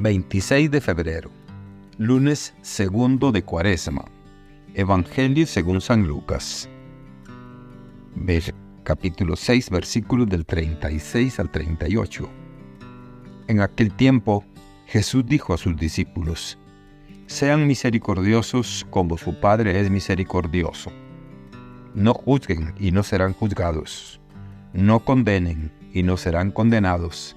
26 de febrero, lunes segundo de Cuaresma. Evangelio según San Lucas. capítulo 6, versículos del 36 al 38. En aquel tiempo, Jesús dijo a sus discípulos, Sean misericordiosos como su Padre es misericordioso. No juzguen y no serán juzgados. No condenen y no serán condenados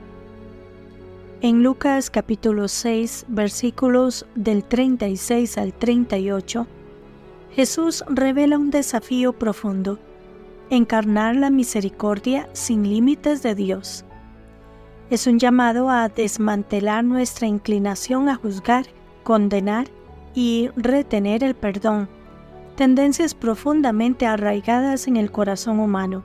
en Lucas capítulo 6 versículos del 36 al 38, Jesús revela un desafío profundo, encarnar la misericordia sin límites de Dios. Es un llamado a desmantelar nuestra inclinación a juzgar, condenar y retener el perdón, tendencias profundamente arraigadas en el corazón humano.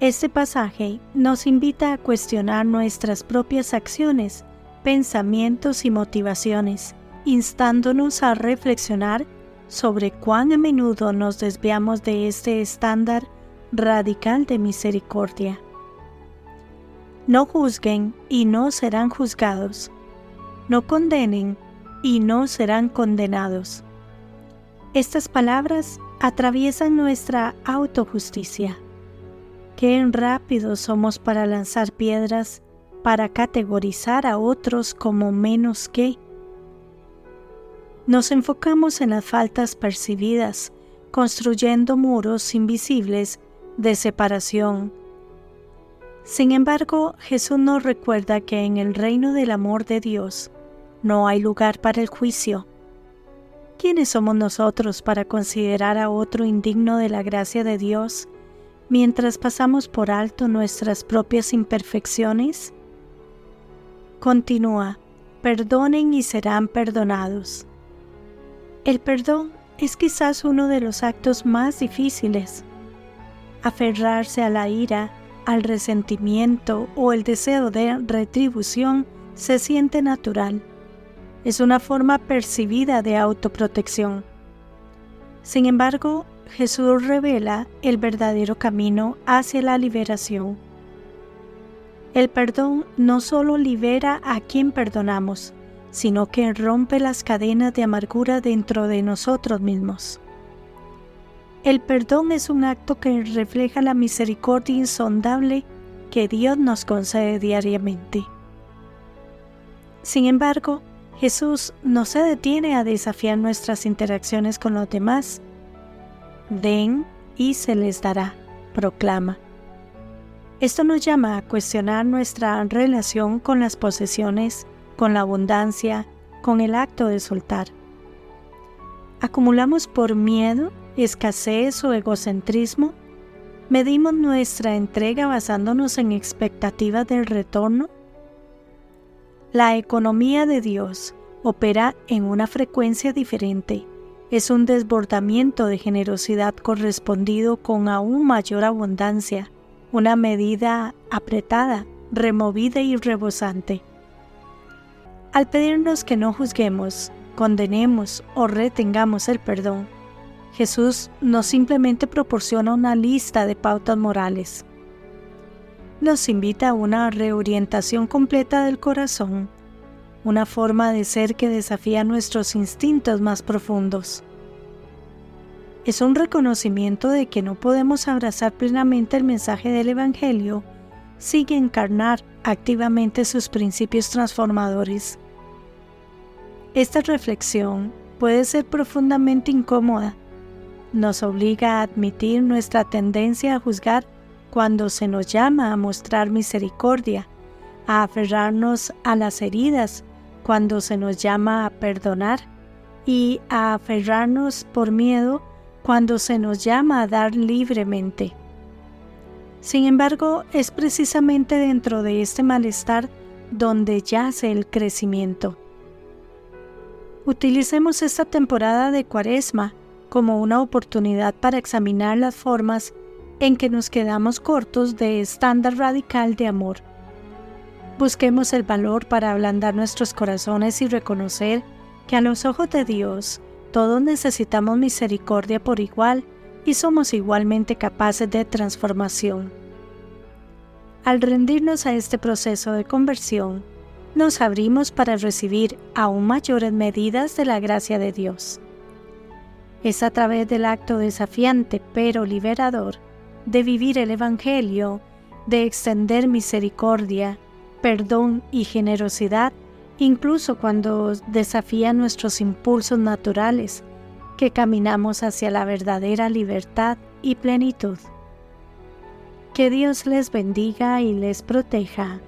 Este pasaje nos invita a cuestionar nuestras propias acciones, pensamientos y motivaciones, instándonos a reflexionar sobre cuán a menudo nos desviamos de este estándar radical de misericordia. No juzguen y no serán juzgados. No condenen y no serán condenados. Estas palabras atraviesan nuestra autojusticia Qué rápidos somos para lanzar piedras, para categorizar a otros como menos que. Nos enfocamos en las faltas percibidas, construyendo muros invisibles de separación. Sin embargo, Jesús nos recuerda que en el reino del amor de Dios no hay lugar para el juicio. ¿Quiénes somos nosotros para considerar a otro indigno de la gracia de Dios mientras pasamos por alto nuestras propias imperfecciones? Continúa, perdonen y serán perdonados. El perdón es quizás uno de los actos más difíciles. Aferrarse a la ira, al resentimiento o el deseo de retribución se siente natural. Es una forma percibida de autoprotección. Sin embargo, Jesús revela el verdadero camino hacia la liberación. El perdón no solo libera a quien perdonamos, sino que rompe las cadenas de amargura dentro de nosotros mismos. El perdón es un acto que refleja la misericordia insondable que Dios nos concede diariamente. Sin embargo, Jesús no se detiene a desafiar nuestras interacciones con los demás, den y se les dará, proclama. Esto nos llama a cuestionar nuestra relación con las posesiones, con la abundancia, con el acto de soltar. ¿Acumulamos por miedo, escasez o egocentrismo? ¿Medimos nuestra entrega basándonos en expectativas del retorno? La economía de Dios opera en una frecuencia diferente es un desbordamiento de generosidad correspondido con aún mayor abundancia, una medida apretada, removida y rebosante. Al pedirnos que no juzguemos, condenemos o retengamos el perdón, Jesús no simplemente proporciona una lista de pautas morales. Nos invita a una reorientación completa del corazón una forma de ser que desafía nuestros instintos más profundos. Es un reconocimiento de que no podemos abrazar plenamente el mensaje del Evangelio sin encarnar activamente sus principios transformadores. Esta reflexión puede ser profundamente incómoda. Nos obliga a admitir nuestra tendencia a juzgar cuando se nos llama a mostrar misericordia, a aferrarnos a las heridas cuando se nos llama a perdonar y a aferrarnos por miedo cuando se nos llama a dar libremente. Sin embargo, es precisamente dentro de este malestar donde yace el crecimiento. Utilicemos esta temporada de Cuaresma como una oportunidad para examinar las formas en que nos quedamos cortos de estándar radical de amor. Busquemos el valor para ablandar nuestros corazones y reconocer que a los ojos de Dios todos necesitamos misericordia por igual y somos igualmente capaces de transformación. Al rendirnos a este proceso de conversión, nos abrimos para recibir aún mayores medidas de la gracia de Dios. Es a través del acto desafiante pero liberador de vivir el Evangelio, de extender misericordia, perdón y generosidad, incluso cuando desafía nuestros impulsos naturales, que caminamos hacia la verdadera libertad y plenitud. Que Dios les bendiga y les proteja.